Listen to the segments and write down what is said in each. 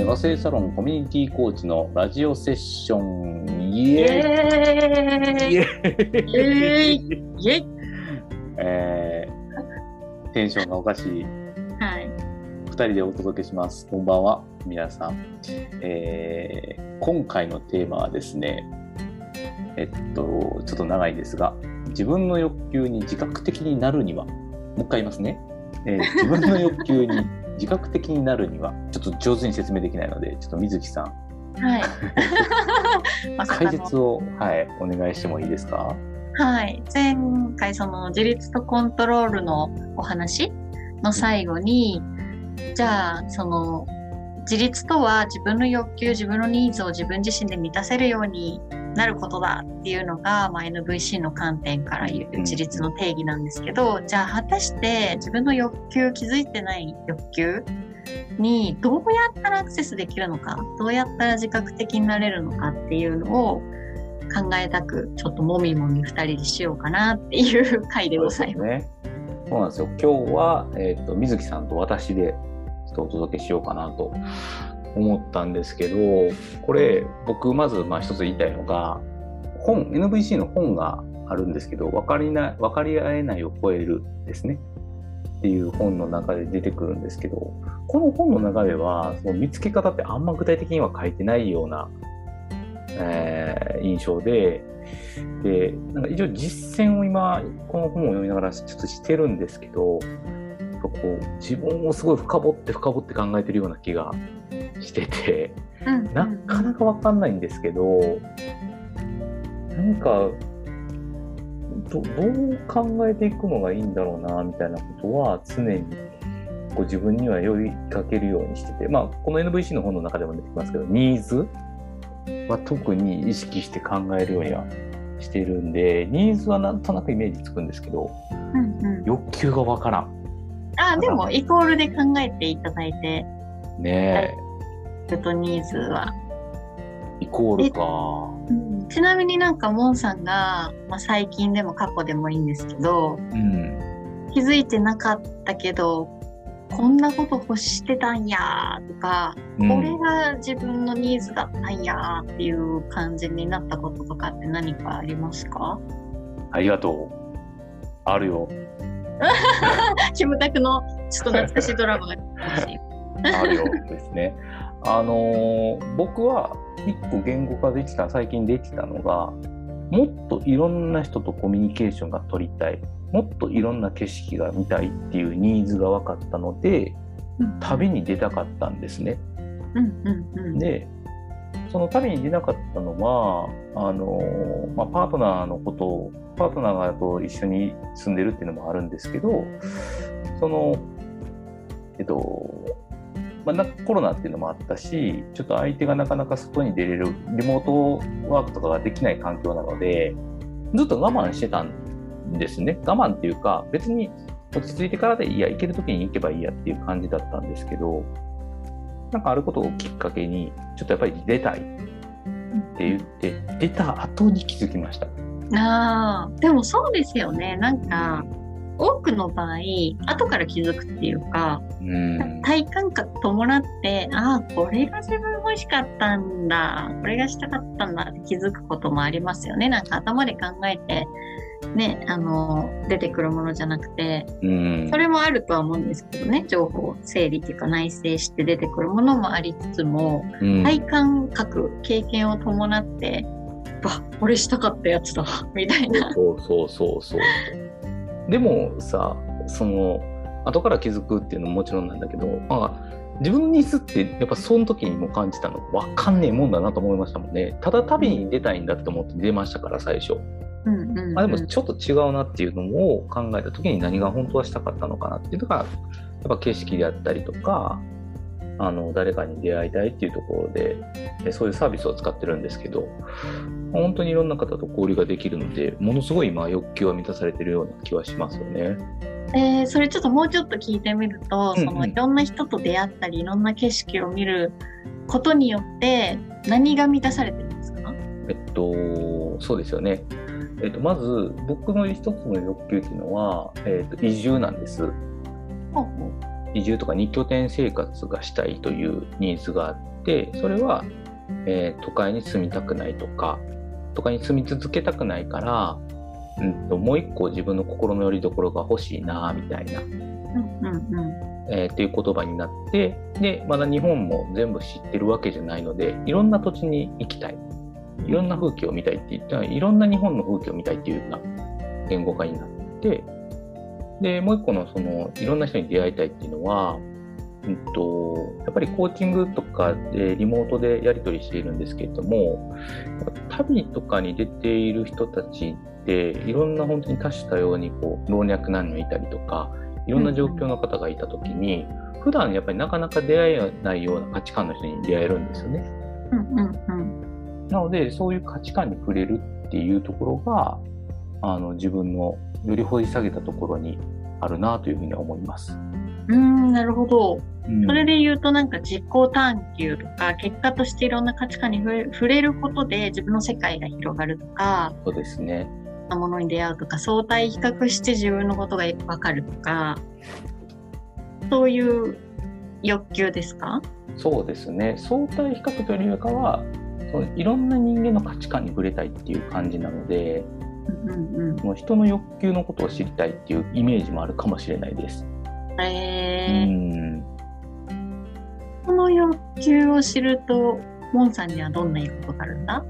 メガセイサロンコミュニティコーチのラジオセッションイエーイイエーイイエーイえー、テンションがおかしいはい。2人でお届けします。こんばんは、皆さん。えー今回のテーマはですね、えっと、ちょっと長いですが、自分の欲求に自覚的になるには、もう一回言いますね。えー自分の欲求に自覚的になるには、ちょっと上手に説明できないので、ちょっと水木さん、はい。解の説を、はい、お願いしてもいいですか？はい。前回、その自立とコントロールのお話の最後に、じゃあ、その、自立とは自分の欲求、自分のニーズを自分自身で満たせるようになることだっていうのが、まあ、NVC の観点から言う自立の定義なんですけど、じゃあ果たして自分の欲求、気づいてない欲求にどうやったらアクセスできるのか、どうやったら自覚的になれるのかっていうのを考えたく、ちょっともみもみ二人でしようかなっていう回でございます。ね。そうなんですよ。今日は、えっと水木さんと私でちょっとお届けしようかなと思ったんですけど、これ僕まずまあ一つ言いたいのが、本 NVC の本があるんですけど、分かりな分かり合えないを超えるですね。っていう本の中で出てくるんですけど、この本の中ではその見つけ方ってあんま具体的には書いてないような、えー印象で、でなんか一応実践を今この本を読みながらちょっとしてるんですけどこう自分をすごい深掘って深掘って考えてるような気がしてて。うんなかなか分かんないんですけど何かどどう考えていくのがいいんだろうなみたいなことは常にこう自分には呼びかけるようにしてて、まあ、この NVC の本の中でも出てきますけどニーズは特に意識して考えるようにはしてるんでニーズはなんとなくイメージつくんですけどうんうん。欲求が分からん。あ、でも、イコールで考えていただいて、ねちょっとニーズは。えイコールか。ちなみになんか、モンさんが、まあ、最近でも過去でもいいんですけど、うん気づいてなかったけど、こんなこと欲してたんやーとか、うんこれが自分のニーズだったんやーっていう感じになったこととかって何かありますか？ありがとう。あるよ。キムタクのちょっと懐かしいドラマが。あるよですね。あのー僕は一個言語化できた最近できたのがもっといろんな人とコミュニケーションが取りたいもっといろんな景色が見たいっていうニーズが分かったので旅に出たかったんですね。うんうんうん。でその旅に出なかったのはあのー、まあ、パートナーのことをパートナーがと一緒に住んでるっていうのもあるんですけどそのえっとまあ、コロナっていうのもあったしちょっと相手がなかなか外に出れるリモートワークとかができない環境なのでずっと我慢してたんですね我慢っていうか別に落ち着いてからでいいや行ける時に行けばいいやっていう感じだったんですけどなんかあることをきっかけにちょっとやっぱり出たいって言って出た後に気づきました。ああ、でもそうですよね。なんか、多くの場合、後から気づくっていうか、うん体感覚伴って、ああ、これが自分欲しかったんだ、これがしたかったんだって気づくこともありますよね。なんか頭で考えて、ね、あの、出てくるものじゃなくて、うんそれもあるとは思うんですけどね、情報整理っていうか内省して出てくるものもありつつも、うん体感覚、経験を伴って、わ、俺したかったやつだ、みたいな。そうそうそうそう。でもさ、その、後から気づくっていうのももちろんなんだけど、まあ、自分のニーズってやっぱその時にも感じたの分かんねえもんだなと思いましたもんね。ただ旅に出たいんだって思って出ましたから最初。うんうんうんあでもちょっと違うなっていうのを考えた時に何が本当はしたかったのかなっていうのがやっぱ景色であったりとかあの誰かに出会いたいっていうところでえそういうサービスを使ってるんですけど本当にいろんな方と交流ができるのでものすごい今欲求は満たされてるような気はしますよね。えーそれちょっともうちょっと聞いてみると、うんうんそのいろんな人と出会ったりいろんな景色を見ることによって何が満たされてるんですか？えっとそうですよね。えっと、まず僕の一つの欲求っていうのは、えっと、移住なんです。移住とか2拠点生活がしたいというニーズがあってそれは、えー都会に住みたくないとか都会に住み続けたくないから、うん、ともう一個自分の心の拠り所が欲しいなみたいな、うんうんうん。えーっていう言葉になってでまだ日本も全部知ってるわけじゃないのでいろんな土地に行きたいいろんな風景を見たいって言ったらいろんな日本の風景を見たいっていうような言語化になってでもう一個のそのいろんな人に出会いたいっていうのは、うん、とやっぱりコーチングとかでリモートでやり取りしているんですけれども旅とかに出ている人たちっていろんな本当に多種多様にこう老若男女いたりとかいろんな状況の方がいた時に、普段やっぱりなかなか出会えないような価値観の人に出会えるんですよね。うんうんうん。なのでそういう価値観に触れるっていうところがあの自分のより掘り下げたところにあるなというふうには思います。うーん、なるほど。うんそれで言うとなんか実行探求とか結果としていろんな価値観に触れ触れることで自分の世界が広がるとかそうですね。なものに出会うとか相対比較して自分のことが分かるとかそういう欲求ですか？そうですね。相対比較というよりかはそのいろんな人間の価値観に触れたいっていう感じなのでうんうん人の欲求のことを知りたいっていうイメージもあるかもしれないです。うん。えー。うん。この欲求を知るとモンさんにはどんないいことがあるんだ？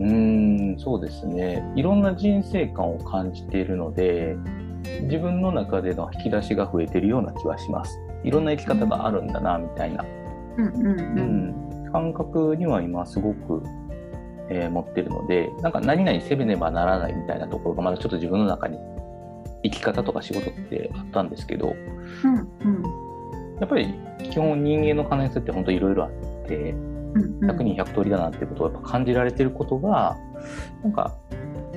うーんそうですね。いろんな人生観を感じているので自分の中での引き出しが増えているような気はします。いろんな生き方があるんだなみたいな、うんうんううん。ん、感覚には今すごく、えー持ってるのでなんか何々せねばならないみたいなところがまだちょっと自分の中に生き方とか仕事ってあったんですけどうんうん。やっぱり基本人間の可能性って本当いろいろあってうんうん。100人100通りだなってことをやっぱ感じられてることがなんか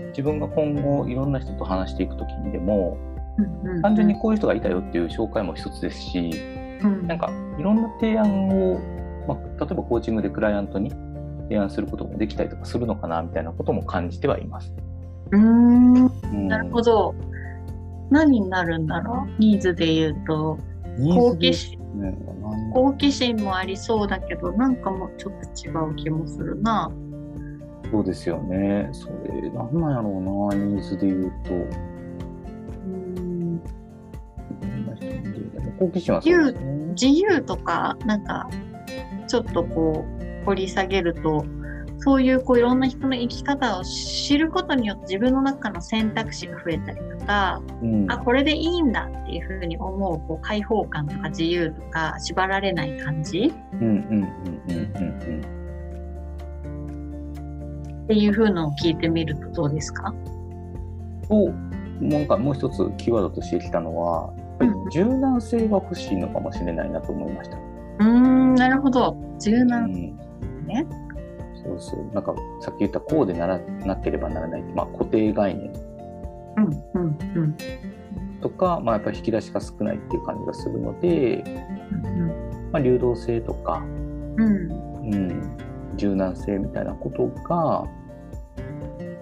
自分が今後いろんな人と話していく時にでもうんうん。単純にこういう人がいたよっていう紹介も一つですしうん。なんかいろんな提案を、まあ、例えばコーチングでクライアントに提案することもできたりとかするのかなみたいなことも感じてはいます。うーんうんなるほど。何になるんだろう？ニーズで言うと、好奇心、好奇心もありそうだけど、なんかもうちょっと違う気もするな。そうですよね。それなんなんやろうなニーズで言うと。うーん好奇心はね。自由とか、なんか、ちょっとこう、掘り下げると、そういうこういろんな人の生き方を知ることによって自分の中の選択肢が増えたりとか、うんあ、これでいいんだっていうふうに思うこう開放感とか自由とか縛られない感じうんうんうんうんうんっていうふうのを聞いてみるとどうですか？うん。と、なんかもう一つキーワードとしてきたのは、柔軟性が欲しいのかもしれないなと思いました。うーん、なるほど。柔う軟。ん、ね。そうそう。なんかさっき言ったこうでならなければならないって、まあ、固定概念うん、うん、うん。とか、まあ、やっぱり引き出しが少ないっていう感じがするので、うんまあ、流動性とか、うんうん、柔軟性みたいなことが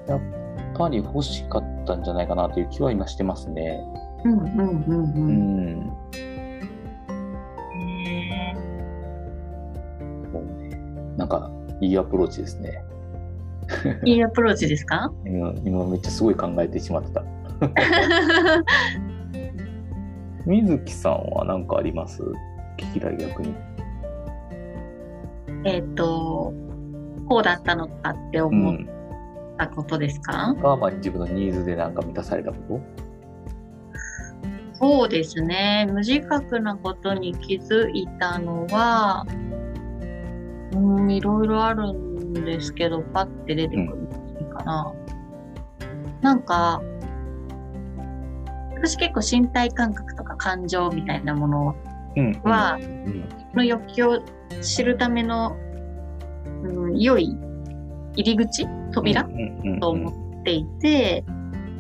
やっぱり欲しかったんじゃないかなという気は今してますね。うんうんうんううんなんかいいアプローチですね。ーいいアプローチですか？今今めっちゃすごい考えてしまってた。水木さんは何かあります？聞きたい逆に。えっとこうだったのかってう思っん。たことですか、が、まあ、自分のニーズでなんか満たされたこと？そうですね無自覚なことに気づいたのはうんいろいろあるんですけどパッて出てくるかな、なんか私結構身体感覚とか感情みたいなものうん。はうん。の欲求を知るための、うん、良い入り口扉、うんうんうんと思っていて、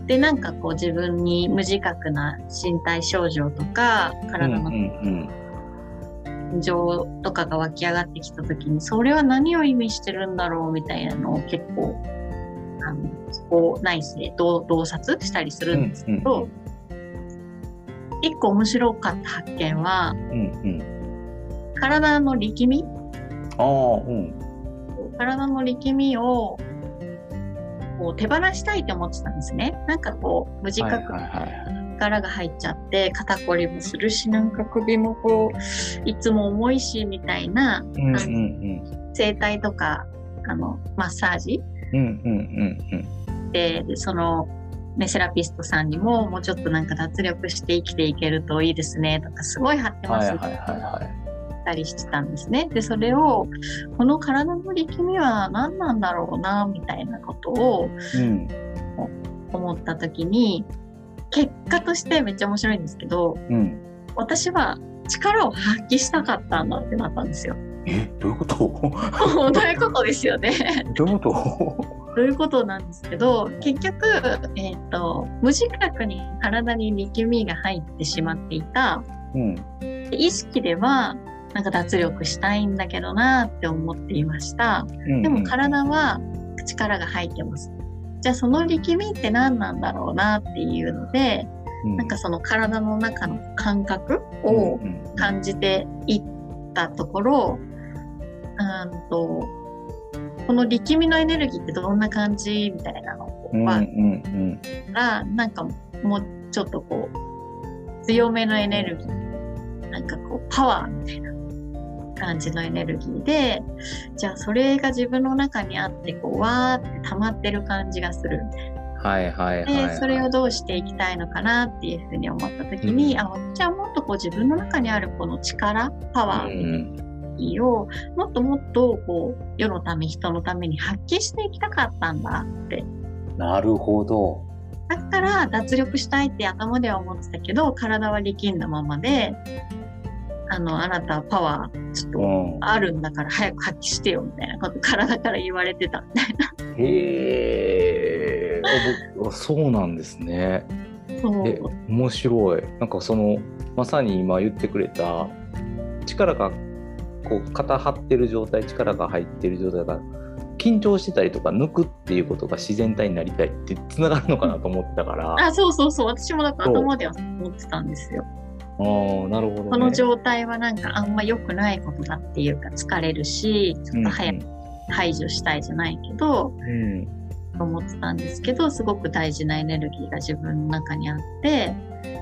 で、なんかこう自分に無自覚な身体症状とか、体のうんうん感情とかが湧き上がってきた時に、それは何を意味してるんだろうみたいなのを結構、あの、そこ内省、洞洞察したりするんですけど、一個面白かった発見は、うんうん。体の力み？ああ、うん。体の力みをこう手放したいって思ってたんですね。なんかこう無自覚。力が入っちゃって肩こりもするしなんか首もこういつも重いしみたいなうんうんうん。整体とかあのマッサージうんうんうんででその、ね、セラピストさんにももうちょっとなんか脱力して生きていけるといいですねとかすごい貼ってうん。ますはいはいはいはい。たりしてたんですね。でそれをこの体の力みは何なんだろうなみたいなことをうん。思った時に結果としてめっちゃ面白いんですけどうん。私は力を発揮したかったんだってなったんですよ。え、どういうこと？どういうことですよね。どういうこどういうことなんですけど結局、えー、と無自覚に体に力みが入ってしまっていたとうん。で意識ではなんか脱力したいんだけどなって思っていました。でも体は力が入ってます。じゃあその力みって何なんだろうなっていうので、なんかその体の中の感覚を感じていったところ、うんとこの力みのエネルギーってどんな感じみたいなのは、うんうんなんかもうちょっとこう強めのエネルギーなんかこうパワーみたいな感じのエネルギーでじゃあそれが自分の中にあってこうわーって溜まってる感じがするはいはいはい、はい。でそれをどうしていきたいのかなっていうふうに思った時に、うんあじゃあもっとこう自分の中にあるこの力パワうーんをもっともっとこう世のため人のために発揮していきたかったんだってなるほど。だから脱力したいって頭では思ってたけど体は力んだままであのあなたはパワーちょっとうん。あるんだから早く発揮してよみたいなこと体から言われてたみたいな。へえ。そうなんですね。え、面白い。なんかそのまさに今言ってくれた力がこう肩張ってる状態、力が入ってる状態が緊張してたりとか抜くっていうことが自然体になりたいってつながるのかなと思ってたから。ああそうそうそう私もだから頭では思ってたんですよ。あー、なるほど、ね。この状態はなんかあんま良くないことだっていうか疲れるしちょっと早く排除したいじゃないけど、うんと思ってたんですけどすごく大事なエネルギーが自分の中にあって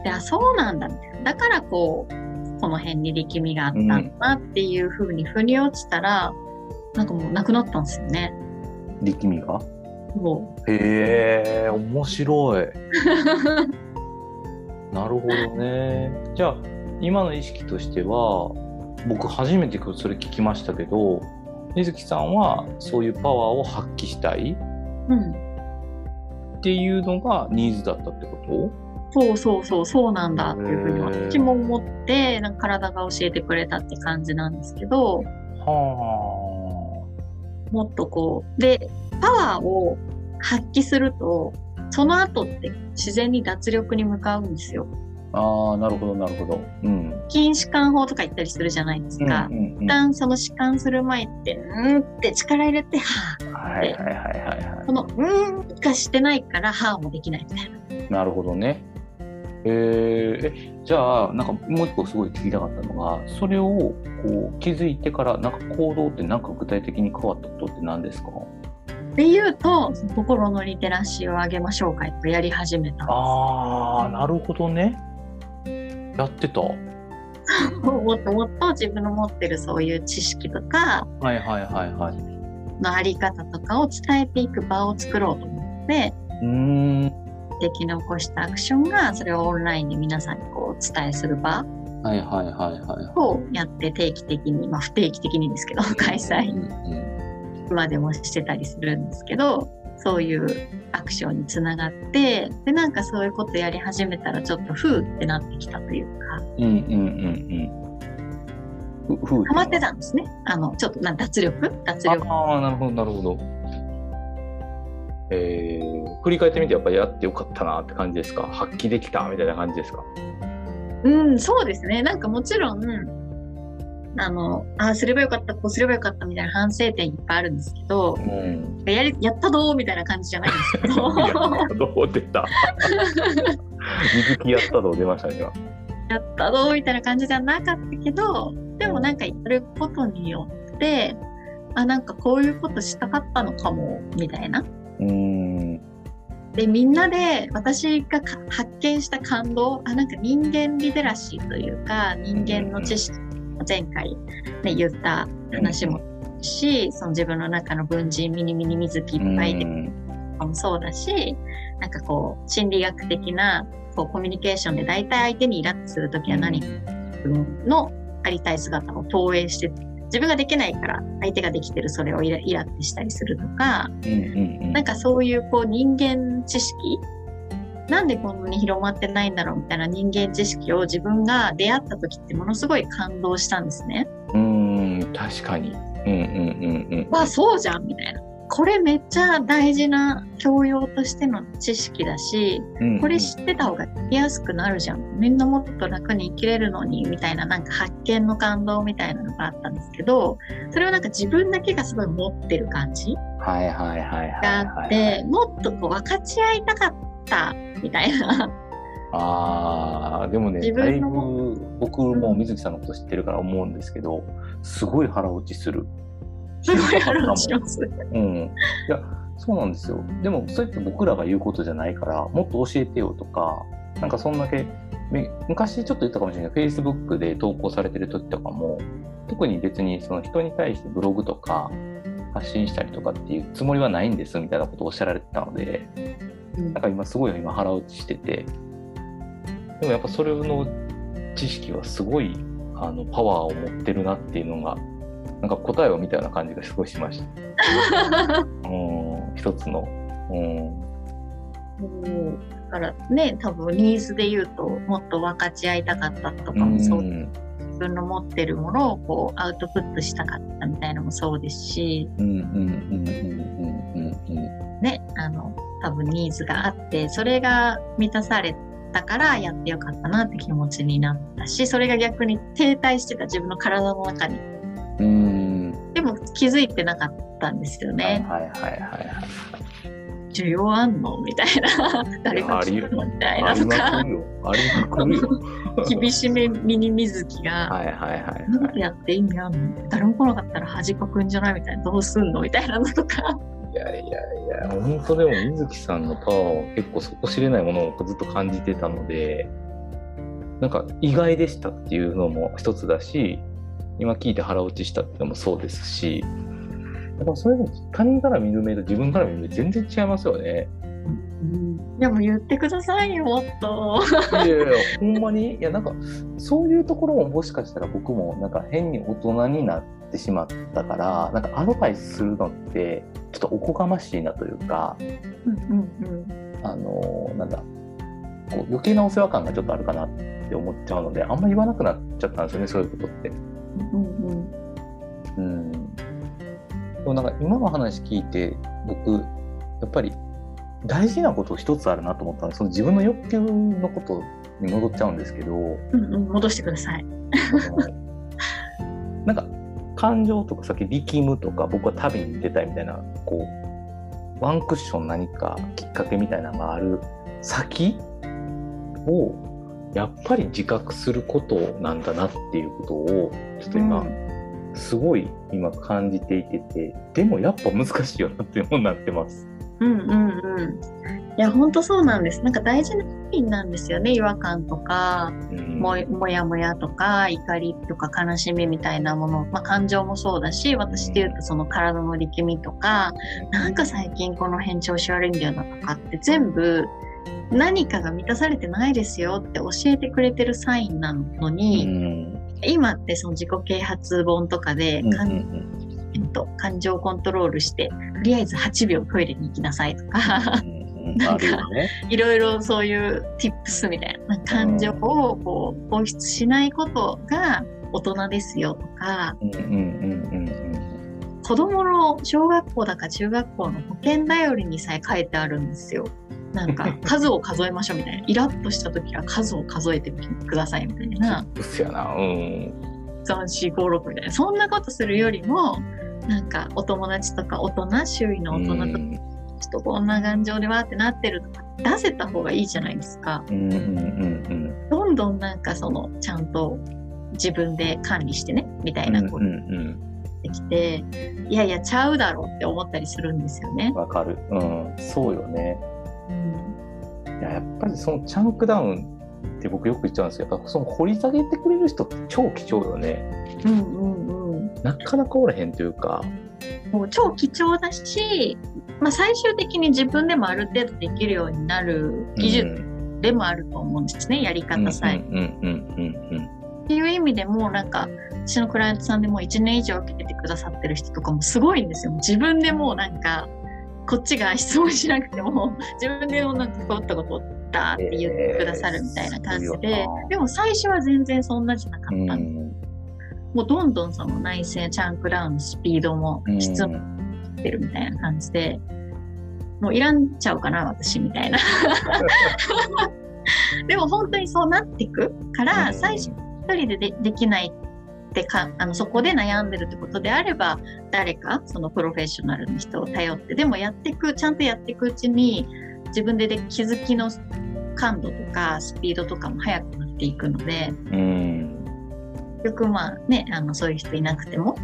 であそうなんだだからこうこの辺に力みがあったんだなっていうふうに腑に落ちたら、なんかもうなくなったんですよね。うん。力みが？もへえ、面白い。なるほどね。じゃあ今の意識としては僕初めてそれ聞きましたけど水木さんはそういうパワーを発揮したいう、うん、っていうのがニーズだったってこそうそうそうそうなんだっていうふうに私も思ってなんか体が教えてくれたって感じなんですけどとはもっとこうでパワーを発揮するとその後って自然に脱力に向かうんですよ。あ。ああ、なるほど、なるほど。うん。筋弛緩法とか言ったりするじゃないですか。うんうんうん一旦その弛緩する前って、うーんって力入れて、はぁ。はいはいはいはいはこの、うーんがしてないから、はぁもできないみたいな。い。なるほどね。えー、えじゃあなんかもう一個すごい聞きたかったのがそれをこう気づいてからなんか行動ってなんか具体的に変わったことって何ですか？で言うと、心のリテラシーを上げましょうかやり始めたああなるほどね。やってた。もっともっと自分の持ってるそういう知識とか、いはいはいはい。のあり方とかを伝えていく場を作ろうと思って、うーん。でき残したアクションが、それをオンラインで皆さんにこうお伝えする場はいはいはいはい。をやって定期的に、まあ不定期的にですけど、開催。うんうん今でもしてたりするんですけどそういうアクションにつながってでなんかそういうことやり始めたらちょっとふーってなってきたというか。うんうんうんうん。ふふうハマってたんですね。あのちょっとな脱力？脱力。ああなるほどなるほど。えー、振り返ってみてやっぱりやってよかったなって感じですか？発揮できたみたいな感じですか？うんそうですね。なんかもちろんあのああすればよかったこうすればよかったみたいな反省点いっぱいあるんですけどうん。やりやったどーみたいな感じじゃないんですけど。どう出た。水木やったどう出ましたね今。やったぞみたいな感じじゃなかったけどでもなんかやることによってあなんかこういうことしたかったのかもみたいな。うん。でみんなで私が発見した感動あなんか人間リテラシーというか人間の知識前回、ね、言った話もし、その自分の中の文人ミニミニ水木いっぱいでもそうだしなんかこう心理学的なこうコミュニケーションで大体相手にイラッとする時は何かのありたい姿を投影して自分ができないから相手ができてるそれをイライラってしたりするとか、うんうんうん、なんかそういうこう人間知識なんでこんなに広まってないんだろうみたいな人間知識を自分が出会った時ってものすごい感動したんですね。うん確かに。うんうんうんうん。わあそうじゃんみたいな。これめっちゃ大事な教養としての知識だし、うんうんこれ知ってた方が生きやすくなるじゃん。みんなもっと楽に生きれるのに、みたいななんか発見の感動みたいなのがあったんですけど、それはなんか自分だけがすごい持ってる感じはいはいはいはいがはい。あって、もっとこう分かち合いたかったみたいな。ああでもね自だいぶ僕も水木さんのこと知ってるから思うんですけどすごい腹落ちする。すごい腹落ちします。うん。いや、そうなんですよ。でも、それって僕らが言うことじゃないから、もっと教えてよとか、なんかそんだけ、め昔ちょっと言ったかもしれないけど、Facebook で投稿されてる時とかも、特に別にその人に対してブログとか発信したりとかっていうつもりはないんですみたいなことをおっしゃられてたので、なんか今すごい今腹落ちしてて、でもやっぱそれの知識はすごいあのパワーを持ってるなっていうのが、なんか答えを見たような感じがすごいしました。うん、一つの。うん。うんだからね、多分ニーズで言うと、もっと分かち合いたかったとかもそう、ん自分の持ってるものをこうアウトプットしたかったみたいなのもそうですし、うんうんうんうんうんうんね、あの、多分ニーズがあって、それが満たされたからやってよかったなって気持ちになったし、それが逆に停滞してた自分の体の中に。でも気づいてなかったんですよはいね。はいはいはい需要あんのみたいな。誰か聞くのみたいなとか。厳しめミニ水木が、はいはいはい。やって意味あんの？誰も来なかったら恥かくんじゃない？みたいな、どうすんの？みたいなのとか。いやいやいや、本当でも水木さんのパワーは結構底知れないものをずっと感じてたので、なんか意外でしたっていうのも一つだし、今聞いて腹落ちしたっていうのもそうですし、やっぱそれでも他人から見る目と自分から見る目全然違いますよね。でも言ってくださいよ、もっと。いやいやほんまに、いや、なんか、そういうところももしかしたら僕も、なんか変に大人になってしまったから、なんかアドバイスするのって、ちょっとおこがましいなというか、うんうんあのーなんだ、こう余計なお世話感がちょっとあるかなって思っちゃうので、あんま言わなくなっちゃったんですよね、そういうことって。うんうんうん。でもなんか今の話聞いて、僕、やっぱり大事なこと一つあるなと思ったので、その自分の欲求のことに戻っちゃうんですけど、うんうん戻してください。なんか感情とかさっき力むとか僕は旅に出たいみたいなこうワンクッション何かきっかけみたいなのがある先をやっぱり自覚することなんだなっていうことをちょっと今、すごい今感じていててでもやっぱ難しいよなっていうものになってます。うんうんうん。いや、本当そうなんです。なんか大事なシーンなんですよね。違和感とか、うんももやもやとか、怒りとか悲しみみたいなもの、まあ感情もそうだし、私で言うとその体の力みとか、なんか最近この辺調子悪いんだよなとかって全部何かが満たされてないですよって教えてくれてるサインなのうに、ん今ってその自己啓発本とかで、うんかんえっと感情をコントロールしてとりあえず8秒トイレに行きなさいとかうんうんあるよね。いろいろそういう tips みたいな感情をこう放出しないことが大人ですよとかうんうんうんうん子供の小学校だか中学校の保健頼りにさえ書いてあるんですよ。なんか 数を数えましょうみたいなイラッとした時は数を数えてくださいみたいなうっすやな。うん。3456みたいなそんなことするよりもなんかお友達とか大人周囲の大人とかうんちょっとこんな感情でわーってなってるとか出せた方がいいじゃないですか。うんうんうんどんんどんなんかそのちゃんと自分で管理してねみたいなことうんうんできて、いやいやちゃうだろうって思ったりするんですよねうん。。わかる。うん。そうよね。うんいや、やっぱりそのチャンクダウンって僕よく言っちゃうんですけど、その掘り下げてくれる人って超貴重よね。うんうんうんなかなかおれへんというか。もう超貴重だし、まあ、最終的に自分でもある程度できるようになる技術でもあると思うんですね、やり方さえ。うんうんうんっていう意味でもなんか私のクライアントさんでも1年以上受けてくださってる人とかもすごいんですよ。自分でもうなんかこっちが質問しなくても 自分でもなんかこうったことだって言ってくださるみたいな感じで、えーでも最初は全然そんなじゃなかうん。った、うんもうどんどんその内政チャンクダウンのスピードもうん質もってるみたいな感じで、もういらんちゃうかな私みたいな。でも本当にそうなっていくから、うん最初一人ででできないってかあのそこで悩んでるってことであれば誰かそのプロフェッショナルの人を頼ってでもやっていくちゃんとやっていくうちに自分でで気づきの感度とかスピードとかも速くなっていくのでうん。結局まあねあのそういう人いなくても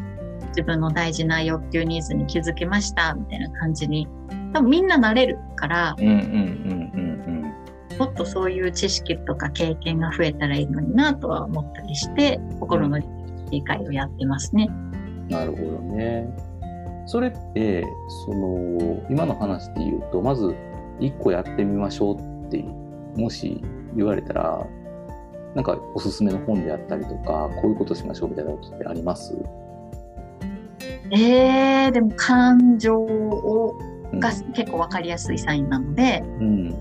自分の大事な欲求ニーズに気づけましたみたいな感じに多分みんななれるからうんうんうんうんもっとそういう知識とか経験が増えたらいいのになとは思ったりして心の理解をやってますね。うん。なるほどね。それって、その、今の話で言うと、まず、一個やってみましょうって、もし言われたら、なんかおすすめの本であったりとか、こういうことしましょうみたいなことってあります？えー、でも感情をうんが結構わかりやすいサインなので、うん。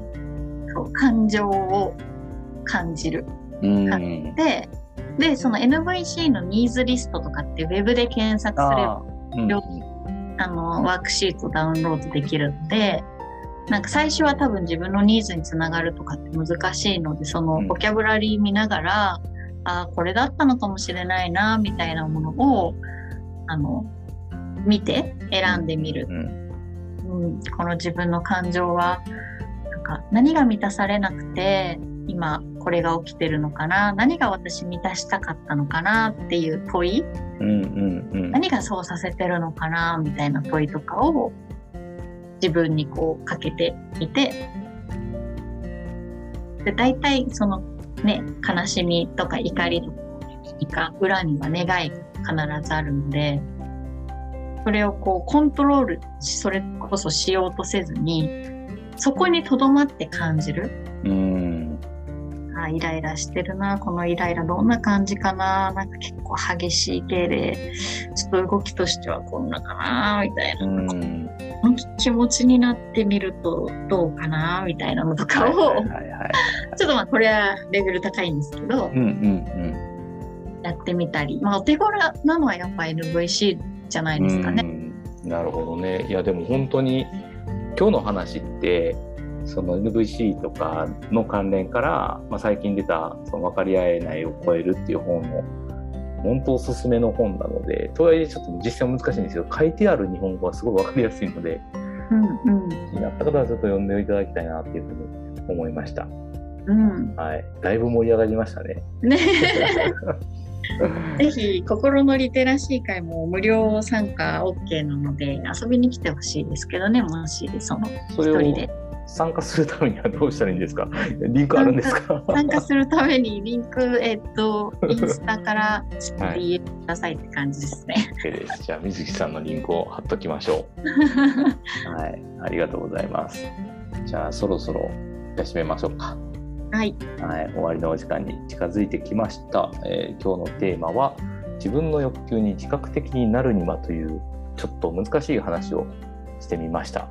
そう感情を感じる。うん。で、で、その NVC のニーズリストとかってウェブで検索すればあーうん両あの、ワークシートダウンロードできるので、なんか最初は多分自分のニーズにつながるとかって難しいので、そのうん。ボキャブラリー見ながら、ああ、これだったのかもしれないな、みたいなものを、あの、見て選んでみる。うん。うん、この自分の感情は、なんか何が満たされなくて、今これが起きてるのかな何が私満たしたかったのかなっていう問い。うんうんうん。何がそうさせてるのかなみたいな問いとかを自分にこうかけてみて。で大体そのね悲しみとか怒りとか裏には願いが必ずあるのでそれをこうコントロールそれこそしようとせずにそこにとどまって感じる。うん。あイライラしてるなこのイライラどんな感じかななんか結構激しい系でちょっと動きとしてはこんなかなみたいな、うん。この気持ちになってみるとどうかなみたいなのとかを、ちょっとまあこれはレベル高いんですけどやってみたりまあお手頃なのはやっぱ NVC じゃないですかね。うんなるほどね。いやでも本当に今日の話ってその NVC とかの関連から、まあ、最近出たその分かり合えないを超えるっていう本の本当おすすめの本なのでとはいえちょっと実践は難しいんですけど書いてある日本語はすごい分かりやすいのでうんうん。気になった方はちょっと読んでいただきたいなっていうふうに思いました。うん、はい、だいぶ盛り上がりましたね。ね。ぜひ心のリテラシー会も無料参加 OK なので遊びに来てほしいですけどねもしその一人で参加するためにはどうしたらいいんですか？リンクあるんですか？参加するためにリンク、えっと、インスタからちょっとはい DM くださいって感じですね。OK です。じゃあ、水木さんのリンクを貼っときましょう。はい。ありがとうございます。じゃあ、そろそろ、じゃあ締めましょうか。はい。はい。終わりのお時間に近づいてきました。えー今日のテーマは、自分の欲求に自覚的になるにはという、ちょっと難しい話をしてみました。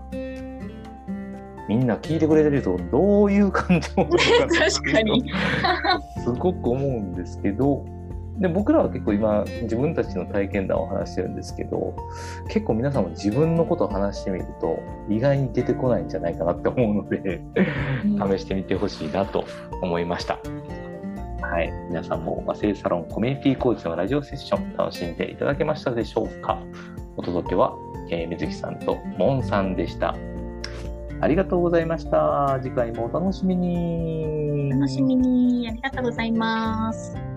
みんな聞いてくれてると、どういう感情なのか確かに。すごく思うんですけどで僕らは結構今自分たちの体験談を話してるんですけど結構皆さんも自分のことを話してみると意外に出てこないんじゃないかなって思うので試してみてほしいなと思いました。はい、皆さんも和製サロンコミュニティコーチのラジオセッション楽しんでいただけましたでしょうか？お届けは、えー水木さんとモンさんでした。ありがとうございました。次回もお楽しみに。楽しみに。ありがとうございます。